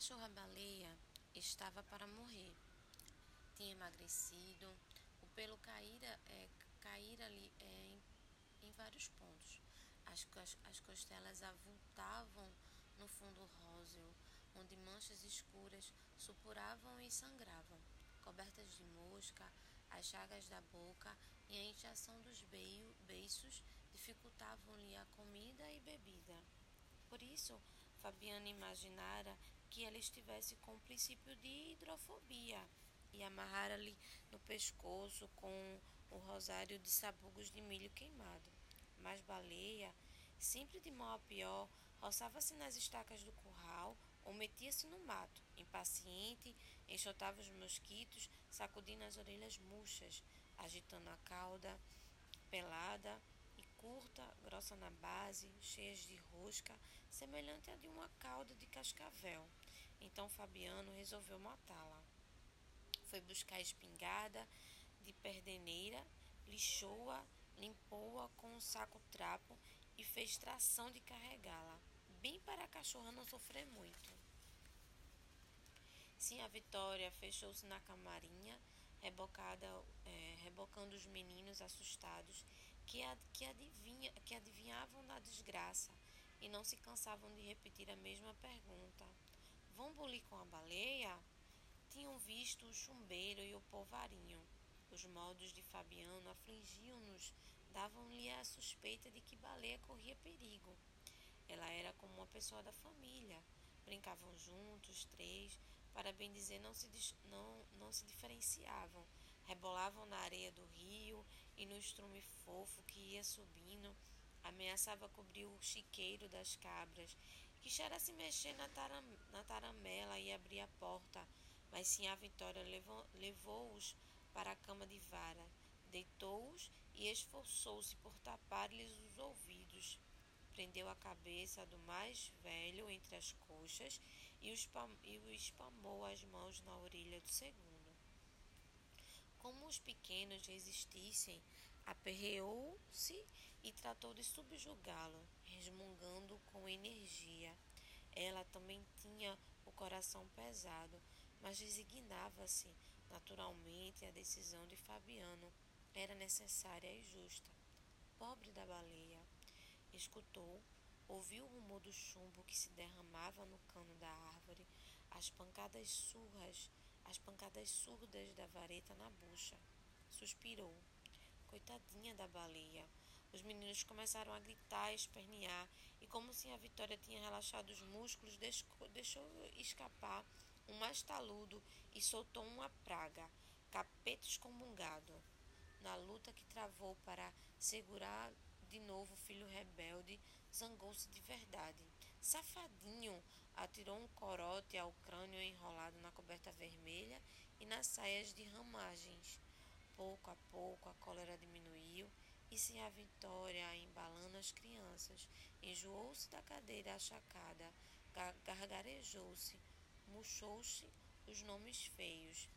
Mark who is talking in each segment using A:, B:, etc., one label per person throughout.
A: cachorra-baleia estava para morrer. Tinha emagrecido, o pelo caíra, é, caíra ali é, em, em, vários pontos. As, as costelas avultavam no fundo róseo, onde manchas escuras supuravam e sangravam. Cobertas de mosca, as chagas da boca e a inchação dos beio, beiços dificultavam-lhe a comida e bebida. Por isso, Fabiana imaginara que ela estivesse com o princípio de hidrofobia e amarrara-lhe no pescoço com o rosário de sabugos de milho queimado. Mas Baleia, sempre de mal a pior, roçava-se nas estacas do curral ou metia-se no mato, impaciente, enxotava os mosquitos, sacudindo as orelhas murchas, agitando a cauda pelada e curta, grossa na base, cheias de rosca, semelhante a de uma cauda de cascavel. Então Fabiano resolveu matá-la. Foi buscar a espingarda de perdeneira, lixou-a, limpou-a com um saco trapo e fez tração de carregá-la, bem para a cachorra não sofrer muito. Sim, a Vitória fechou-se na camarinha, rebocada, é, rebocando os meninos assustados que, ad, que, adivinha, que adivinhavam da desgraça e não se cansavam de repetir a mesma pergunta. Vão bulir com a baleia? Tinham visto o chumbeiro e o polvarinho. Os modos de Fabiano afligiam-nos, davam-lhe a suspeita de que baleia corria perigo. Ela era como uma pessoa da família. Brincavam juntos, três, para bem dizer, não se, não, não se diferenciavam. Rebolavam na areia do rio e no estrume fofo que ia subindo, ameaçava cobrir o chiqueiro das cabras. Quixera se mexer na, taram, na taramela e abrir a porta, mas sim a Vitória levou-os levou para a cama de vara, deitou-os e esforçou-se por tapar-lhes os ouvidos. Prendeu a cabeça do mais velho entre as coxas e o espamou as mãos na orelha do segundo. Como os pequenos resistissem, aperreou-se e tratou de subjugá-lo, resmungando com energia. Ela também tinha o coração pesado, mas resignava-se naturalmente à decisão de Fabiano. Era necessária e justa. Pobre da baleia. Escutou, ouviu o rumor do chumbo que se derramava no cano da árvore, as pancadas surras as pancadas surdas da vareta na bucha. Suspirou. Coitadinha da baleia. Os meninos começaram a gritar, e espernear, e como se a Vitória tinha relaxado os músculos, deixou escapar um mais taludo e soltou uma praga, capeta excomungado. Na luta que travou para segurar de novo o filho rebelde, zangou-se de verdade. Safadinho! Atirou um corote ao crânio enrolado na coberta vermelha e nas saias de ramagens. Pouco a pouco a cólera diminuiu e sem a Vitória embalando as crianças. Enjoou-se da cadeira achacada, gargarejou-se, murchou-se os nomes feios.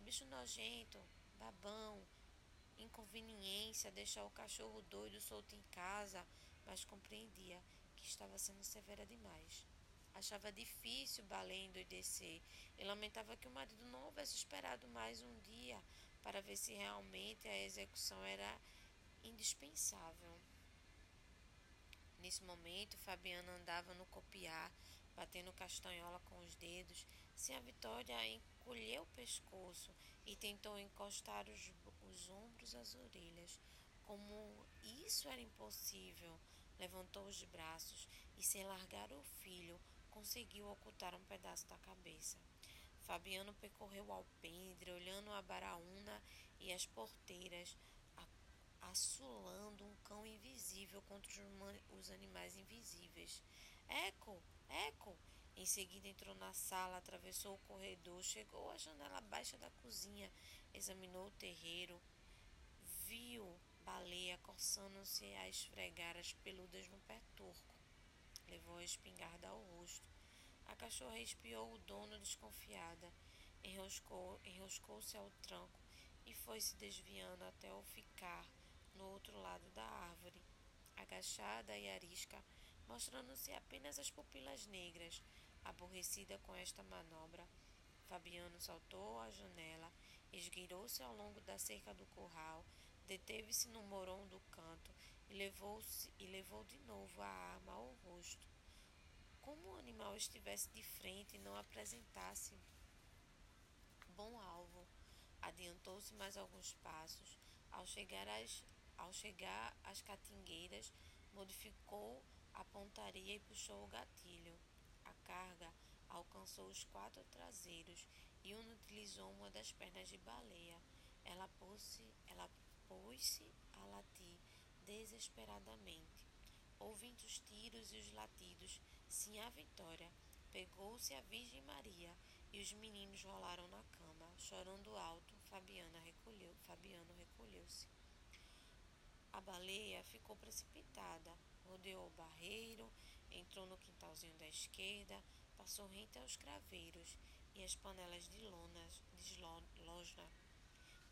A: Bicho nojento, babão, inconveniência deixar o cachorro doido solto em casa, mas compreendia que estava sendo severa demais. Achava difícil Balé endoidecer e lamentava que o marido não houvesse esperado mais um dia para ver se realmente a execução era indispensável. Nesse momento, Fabiana andava no copiar, batendo castanhola com os dedos, se a Vitória encolheu o pescoço e tentou encostar os, os ombros às orelhas. Como isso era impossível, levantou os braços e, sem largar o filho, conseguiu ocultar um pedaço da cabeça. Fabiano percorreu o alpendre, olhando a baraúna e as porteiras, assolando um cão invisível contra os animais invisíveis. Eco! Eco! Em seguida entrou na sala, atravessou o corredor, chegou à janela baixa da cozinha, examinou o terreiro, viu baleia coçando-se a esfregar as peludas no pé turco. Levou a espingarda ao rosto. A cachorra espiou o dono desconfiada, enroscou-se enroscou ao tranco e foi se desviando até o ficar no outro lado da árvore, agachada e arisca, mostrando-se apenas as pupilas negras, Aborrecida com esta manobra, Fabiano saltou à janela, esgueirou-se ao longo da cerca do curral, deteve-se no morom do canto e levou, e levou de novo a arma ao rosto. Como o animal estivesse de frente e não apresentasse bom alvo, adiantou-se mais alguns passos. Ao chegar às, ao chegar às catingueiras, modificou a pontaria e puxou o gatilho. A carga alcançou os quatro traseiros e utilizou uma das pernas de baleia. Ela pôs-se ela pôs a latir desesperadamente. Ouvindo os tiros e os latidos, sim a vitória, pegou-se a Virgem Maria e os meninos rolaram na cama, chorando alto. Fabiana recolheu, Fabiano recolheu-se. A baleia ficou precipitada, rodeou o barreiro, entrou no quintalzinho da esquerda, passou rente aos craveiros e as panelas de lonas de loja.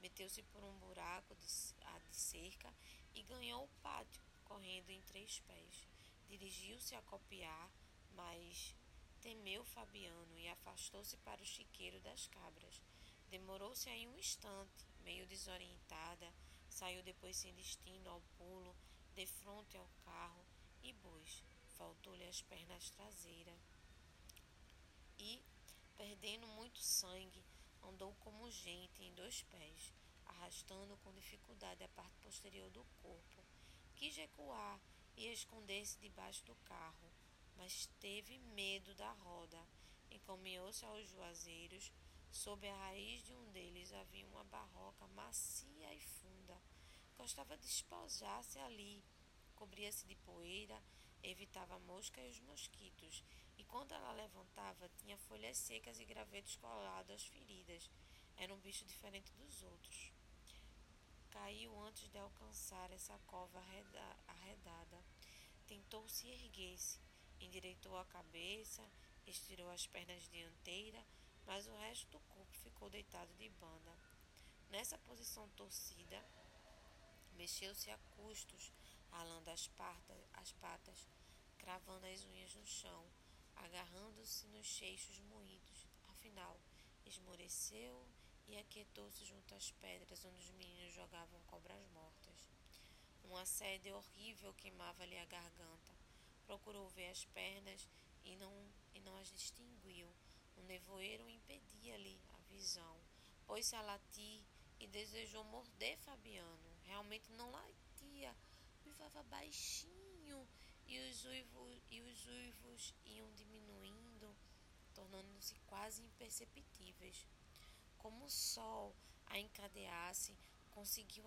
A: Meteu-se por um buraco de, de cerca e ganhou o pátio, correndo em três pés. Dirigiu-se a copiar, mas temeu Fabiano e afastou-se para o chiqueiro das cabras. Demorou-se aí um instante, meio desorientada, saiu depois sem destino ao pulo, de frente ao carro e bois. Faltou-lhe as pernas traseiras. E, perdendo muito sangue, andou como gente em dois pés, arrastando com dificuldade a parte posterior do corpo. Quis recuar e esconder-se debaixo do carro, mas teve medo da roda. Encaminhou-se aos juazeiros. Sob a raiz de um deles havia uma barroca macia e funda. Gostava de espojar-se ali. Cobria-se de poeira, evitava a mosca e os mosquitos, e quando ela levantava, tinha folhas secas e gravetos colados às feridas. Era um bicho diferente dos outros. Caiu antes de alcançar essa cova arredada. Tentou se erguer-se, endireitou a cabeça, estirou as pernas dianteiras, mas o resto do corpo ficou deitado de banda. Nessa posição torcida, mexeu-se a custos, ralando as, as patas, cravando as unhas no chão, agarrando-se nos cheixos moídos. Afinal, esmoreceu e aquietou-se junto às pedras onde os meninos jogavam cobras mortas. Uma sede horrível queimava-lhe a garganta. Procurou ver as pernas e não, e não as distinguiu. O nevoeiro impedia-lhe a visão. Pôs-se a latir e desejou morder Fabiano. Realmente não latia, uivava baixinho e os uivos, e os uivos iam diminuindo, tornando-se quase imperceptíveis. Como o sol a encadeasse, conseguiu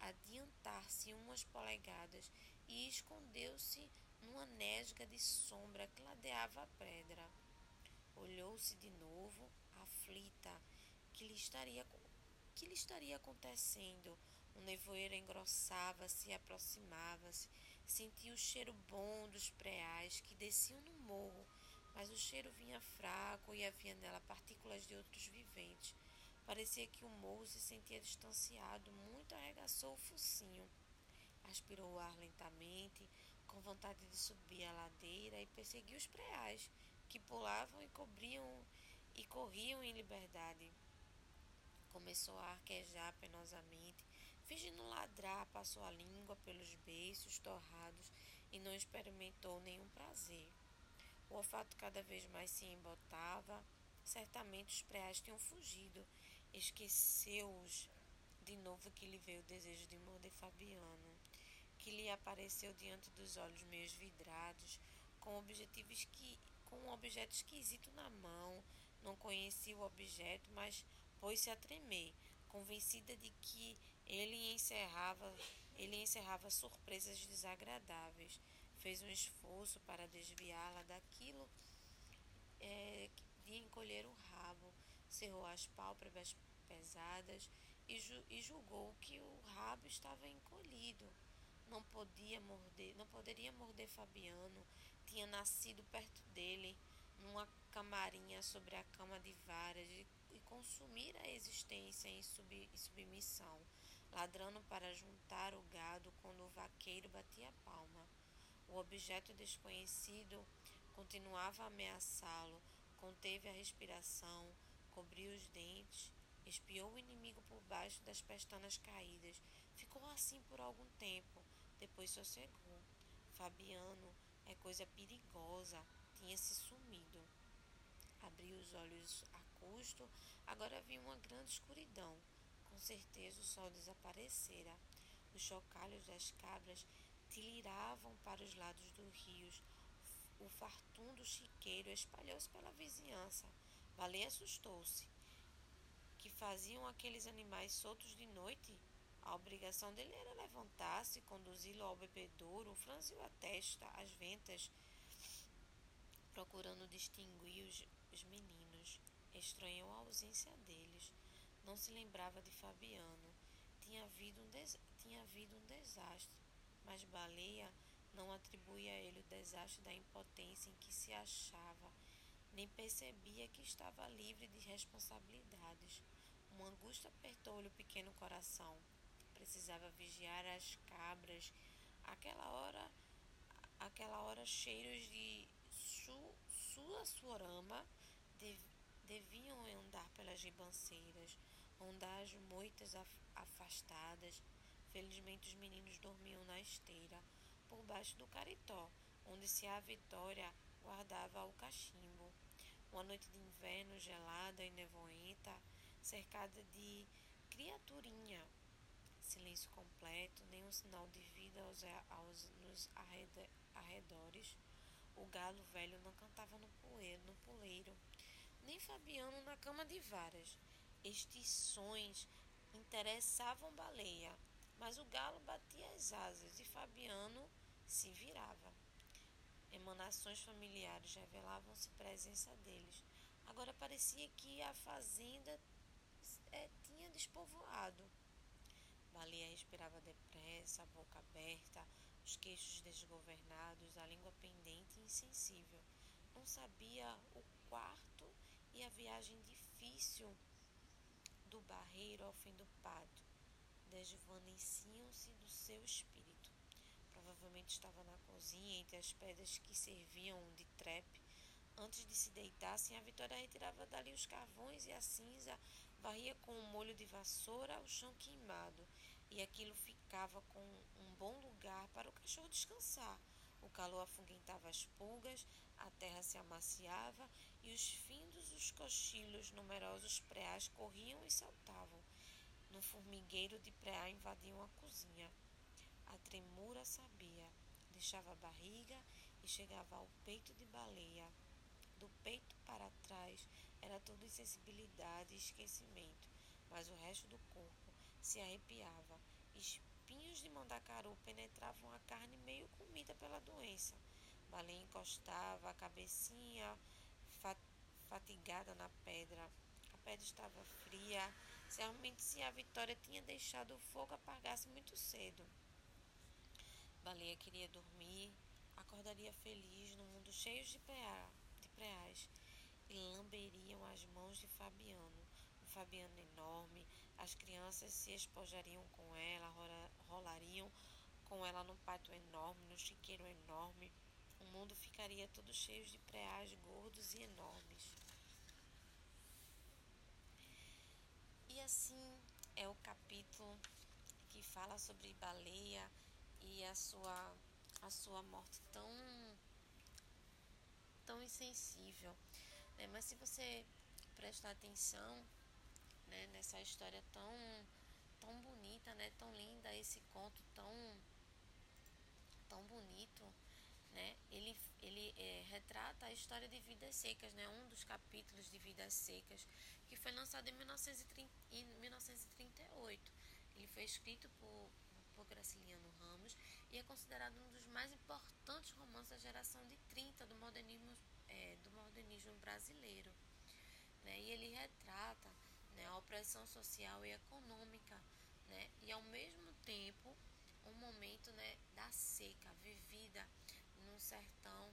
A: adiantar-se umas polegadas e escondeu-se numa nesga de sombra que ladeava a pedra. Olhou-se de novo, aflita, que lhe estaria, que lhe estaria acontecendo? O nevoeiro engrossava-se e aproximava-se. Sentia o cheiro bom dos preais que desciam no morro mas o cheiro vinha fraco e havia nela partículas de outros viventes. Parecia que o morro se sentia distanciado, muito arregaçou o focinho. Aspirou o ar lentamente, com vontade de subir a ladeira e perseguiu os preais, que pulavam e cobriam e corriam em liberdade. Começou a arquejar penosamente, fingindo ladrar, passou a língua pelos beiços torrados e não experimentou nenhum prazer. O olfato cada vez mais se embotava. Certamente os preais tinham fugido. Esqueceu-os de novo que lhe veio o desejo de morder Fabiano, que lhe apareceu diante dos olhos meio vidrados, com, objetivos que, com um objeto esquisito na mão. Não conhecia o objeto, mas pôs-se a tremer, convencida de que ele encerrava, ele encerrava surpresas desagradáveis fez um esforço para desviá-la daquilo é, de encolher o rabo, cerrou as pálpebras pesadas e, ju e julgou que o rabo estava encolhido. Não podia morder, não poderia morder Fabiano. Tinha nascido perto dele, numa camarinha sobre a cama de varas, e, e consumir a existência em, sub, em submissão, ladrando para juntar o gado quando o vaqueiro batia a palma. O objeto desconhecido Continuava a ameaçá-lo, conteve a respiração, cobriu os dentes, espiou o inimigo por baixo das pestanas caídas. Ficou assim por algum tempo, depois sossegou. Fabiano é coisa perigosa, tinha se sumido. Abriu os olhos a custo, agora havia uma grande escuridão. Com certeza o sol desaparecera. Os chocalhos das cabras tiliravam para os lados do rio. O fartundo chiqueiro espalhou-se pela vizinhança. Baleia assustou-se. Que faziam aqueles animais soltos de noite? A obrigação dele era levantar-se, conduzi-lo ao bebedouro, franziu a testa, as ventas, procurando distinguir os, os meninos. Estranhou a ausência deles. Não se lembrava de Fabiano. Tinha havido um, des... tinha havido um desastre, mas Baleia não atribuía a ele o desastre da impotência em que se achava, nem percebia que estava livre de responsabilidades. Uma angústia apertou-lhe o pequeno coração. Precisava vigiar as cabras. Aquela hora, aquela hora cheiros de su, sua suorama dev, deviam andar pelas ribanceiras, rondar as moitas afastadas. Felizmente os meninos dormiam na esteira por baixo do caritó, onde se a Vitória guardava o cachimbo. Uma noite de inverno gelada e nevoenta, cercada de criaturinha. Silêncio completo, nenhum sinal de vida aos, aos, nos arredores. O galo velho não cantava no poeiro, no puleiro, nem Fabiano na cama de varas. Estes sons interessavam Baleia, mas o galo batia as asas e Fabiano se virava. Emanações familiares revelavam-se presença deles. Agora parecia que a fazenda é, tinha despovoado. Baleia respirava depressa, a boca aberta, os queixos desgovernados, a língua pendente e insensível. Não sabia o quarto e a viagem difícil do barreiro ao fim do pato desvaneciam-se do seu espírito. Provavelmente estava na cozinha, entre as pedras que serviam de trepe. Antes de se deitassem, a Vitória retirava dali os carvões e a cinza, varria com um molho de vassoura o chão queimado, e aquilo ficava com um bom lugar para o cachorro descansar. O calor afuguentava as pulgas, a terra se amaciava e os findos dos cochilos numerosos preais corriam e saltavam no formigueiro de preá invadiam a cozinha. A tremura sabia, deixava a barriga e chegava ao peito de baleia. Do peito para trás era tudo insensibilidade e esquecimento, mas o resto do corpo se arrepiava. Espinhos de mandacaru penetravam a carne meio comida pela doença. Baleia encostava a cabecinha fatigada na pedra. A pedra estava fria Realmente, se a Vitória tinha deixado o fogo apagar-se muito cedo. Baleia queria dormir, acordaria feliz no mundo cheio de, preá, preás e lamberiam as mãos de Fabiano. Um Fabiano enorme, as crianças se espojariam com ela, rolariam com ela no pátio enorme, no chiqueiro enorme. O mundo ficaria todo cheio de preás gordos e enormes. E assim é o capítulo que fala sobre baleia e a sua, a sua morte tão, tão insensível. Né? Mas se você prestar atenção né, nessa história tão, tão bonita, né, tão linda, esse conto tão, tão bonito, né, ele, ele é, retrata a história de Vidas Secas, né, um dos capítulos de Vidas Secas que foi lançado em, 1930, em 1938. Ele foi escrito por, por Graciliano Ramos é considerado um dos mais importantes romances da geração de 30 do modernismo, é, do modernismo brasileiro. Né? E ele retrata né, a opressão social e econômica né? e, ao mesmo tempo, um momento né, da seca vivida no sertão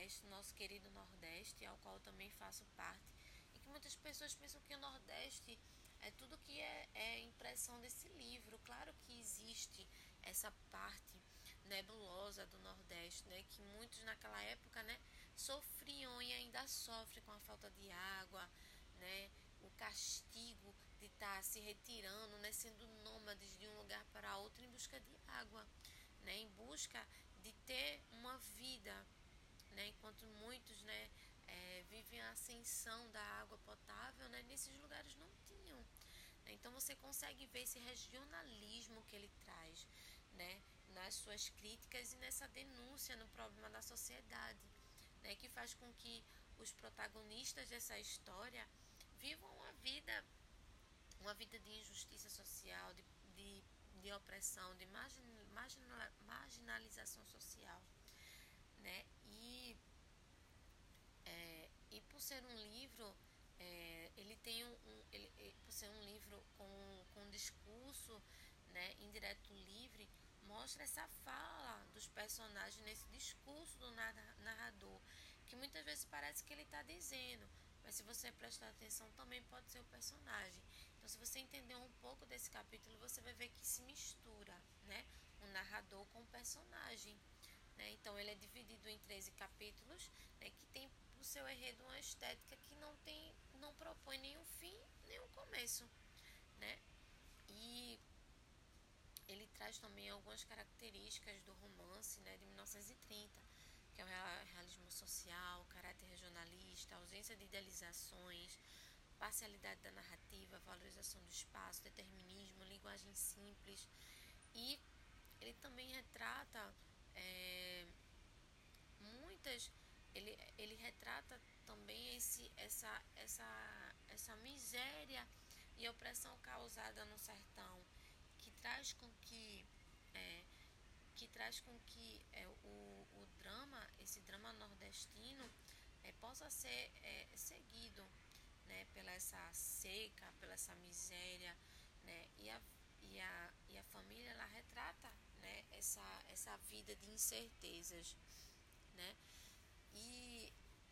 A: Nordeste, nosso querido Nordeste, ao qual também faço parte, e que muitas pessoas pensam que o Nordeste é tudo que é, é impressão desse livro. Claro que existe essa parte nebulosa do Nordeste, né, que muitos naquela época, né, sofriam e ainda sofrem com a falta de água, né, o castigo de estar tá se retirando, né, sendo nômades de um lugar para outro em busca de água, né, em busca de ter uma vida, né, enquanto muitos, né, ascensão da água potável, né, nesses lugares não tinham. Né, então você consegue ver esse regionalismo que ele traz, né, nas suas críticas e nessa denúncia no problema da sociedade, né, que faz com que os protagonistas dessa história vivam uma vida, uma vida de injustiça social, de, de, de opressão, de margin, marginal, marginalização social, né? E, é, e por ser um livro, é, ele tem um, um ele, por ser um livro com, com discurso, né, indireto livre, mostra essa fala dos personagens nesse discurso do narrador, que muitas vezes parece que ele está dizendo, mas se você prestar atenção também pode ser o personagem. Então, se você entender um pouco desse capítulo, você vai ver que se mistura, né, o narrador com o personagem. Né? Então, ele é dividido em 13 capítulos, né, que tem o seu enredo uma estética que não tem, não propõe nenhum fim, nem um começo, né? E ele traz também algumas características do romance né, de 1930, que é o realismo social, caráter regionalista, ausência de idealizações, parcialidade da narrativa, valorização do espaço, determinismo, linguagem simples. E ele também retrata é, muitas. Ele, ele retrata também esse, essa, essa, essa miséria e opressão causada no sertão traz com que é, que traz com que é, o, o drama, esse drama nordestino, é, possa ser é, seguido né, pela essa seca, pela essa miséria, né, e, a, e, a, e a família ela retrata né, essa, essa vida de incertezas. Né,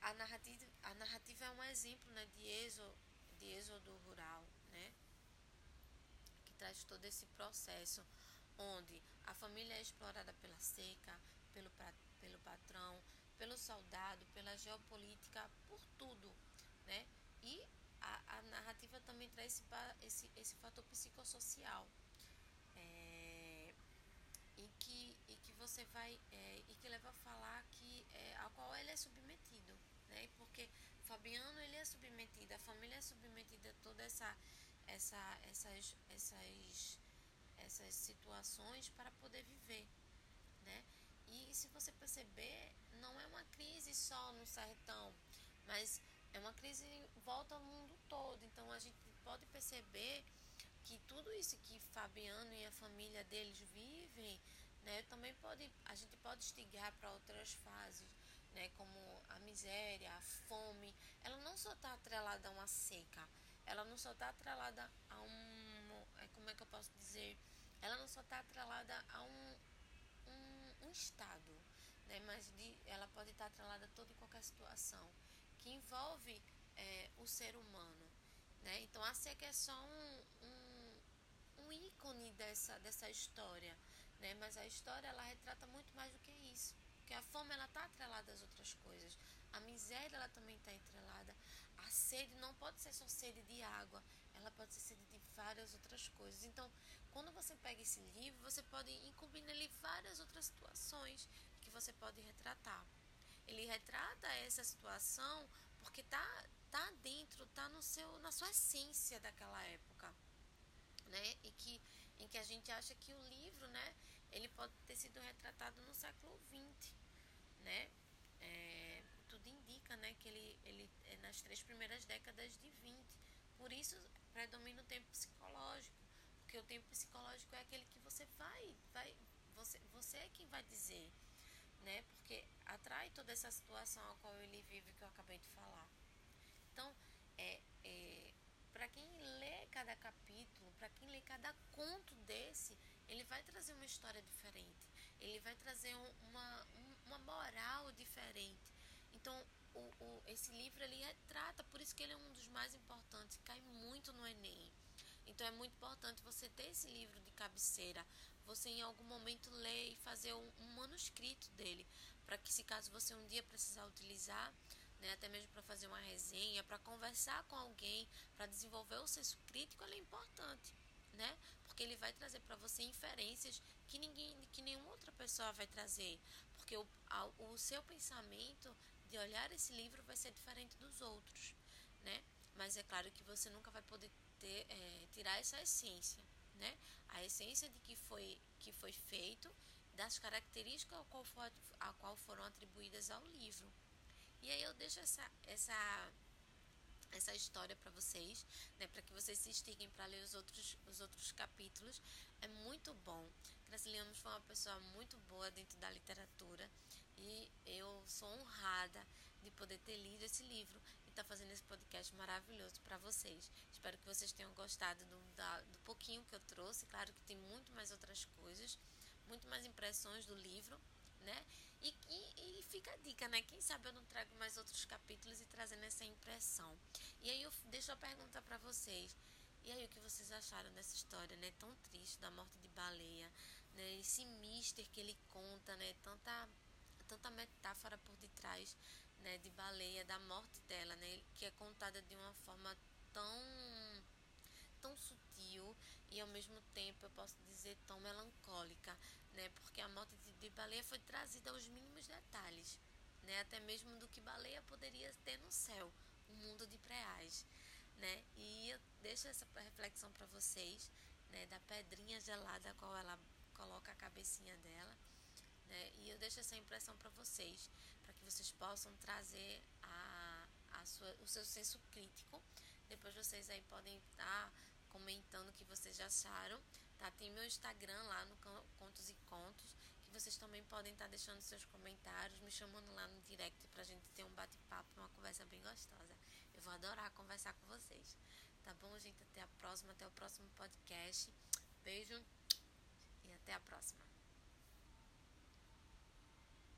A: a narrativa, a narrativa é um exemplo né, de, êxodo, de êxodo rural, né, traz todo esse processo onde a família é explorada pela seca, pelo, pelo patrão, pelo soldado, pela geopolítica, por tudo, né? E a, a narrativa também traz esse, esse, esse fator psicossocial é, e, que, e que você vai é, e que leva a falar que é, a qual ele é submetido, né? Porque Fabiano ele é submetido, a família é submetida a toda essa essa, essas, essas, essas situações para poder viver, né? E se você perceber, não é uma crise só no sertão, mas é uma crise volta ao mundo todo. Então a gente pode perceber que tudo isso que Fabiano e a família deles vivem, né, também pode a gente pode estigar para outras fases, né, como a miséria, a fome. Ela não só está atrelada a uma seca, ela não só está atrelada a um. É, como é que eu posso dizer? Ela não só está atrelada a um, um, um, estado, né? mas de, ela pode estar tá atrelada a toda e qualquer situação que envolve é, o ser humano. Né? Então a seca é só um, um, um ícone dessa, dessa história. Né? Mas a história ela retrata muito mais do que isso. Porque a fome ela está atrelada às outras coisas. A miséria ela também está atrelada a sede não pode ser só sede de água, ela pode ser sede de várias outras coisas. Então, quando você pega esse livro, você pode incumbir nele várias outras situações que você pode retratar. Ele retrata essa situação porque tá tá dentro, tá no seu na sua essência daquela época, né? E que em que a gente acha que o livro, né, ele pode ter sido retratado no século XX, né? É, tudo indica né, que ele, ele é nas três primeiras décadas de 20. Por isso predomina o tempo psicológico, porque o tempo psicológico é aquele que você vai, vai você, você é quem vai dizer, né? Porque atrai toda essa situação a qual ele vive que eu acabei de falar. Então, é, é para quem lê cada capítulo, para quem lê cada conto desse, ele vai trazer uma história diferente. Ele vai trazer uma, uma moral diferente. Então, o, o, esse livro ele retrata, por isso que ele é um dos mais importantes, cai muito no Enem. Então é muito importante você ter esse livro de cabeceira, você em algum momento ler e fazer um, um manuscrito dele, para que se caso você um dia precisar utilizar, né, até mesmo para fazer uma resenha, para conversar com alguém, para desenvolver o senso crítico, ele é importante, né? Porque ele vai trazer para você inferências que ninguém, que nenhuma outra pessoa vai trazer, porque o, a, o seu pensamento de olhar esse livro vai ser diferente dos outros, né? Mas é claro que você nunca vai poder ter, é, tirar essa essência, né? A essência de que foi que foi feito, das características ao qual, for, a qual foram atribuídas ao livro. E aí eu deixo essa essa essa história para vocês, né, para que vocês se estiguem para ler os outros os outros capítulos. É muito bom. Graciliano foi uma pessoa muito boa dentro da literatura e eu sou honrada de poder ter lido esse livro e estar tá fazendo esse podcast maravilhoso para vocês. Espero que vocês tenham gostado do, da, do pouquinho que eu trouxe. Claro que tem muito mais outras coisas, muito mais impressões do livro, né? E, e, e, fica a dica, né? Quem sabe eu não trago mais outros capítulos e trazendo essa impressão. E aí eu deixo a pergunta para vocês. E aí o que vocês acharam dessa história, né? Tão triste da morte de baleia, né? Esse mister que ele conta, né? Tanta tanta metáfora por detrás, né, de baleia, da morte dela, né, que é contada de uma forma tão tão sutil e ao mesmo tempo eu posso dizer tão melancólica, né? Porque a morte de, de baleia foi trazida aos mínimos detalhes, né? Até mesmo do que baleia poderia ter no céu, um mundo de preais, né? E eu deixo essa reflexão para vocês, né? Da pedrinha gelada a qual ela coloca a cabecinha dela né? E eu deixo essa impressão para vocês, para que vocês possam trazer a, a sua, o seu senso crítico. Depois vocês aí podem estar tá comentando o que vocês acharam. Tá? Tem meu Instagram lá no Contos e Contos, que vocês também podem estar tá deixando seus comentários, me chamando lá no direct pra gente ter um bate-papo, uma conversa bem gostosa. Eu vou adorar conversar com vocês. Tá bom, gente? Até a próxima, até o próximo podcast. Beijo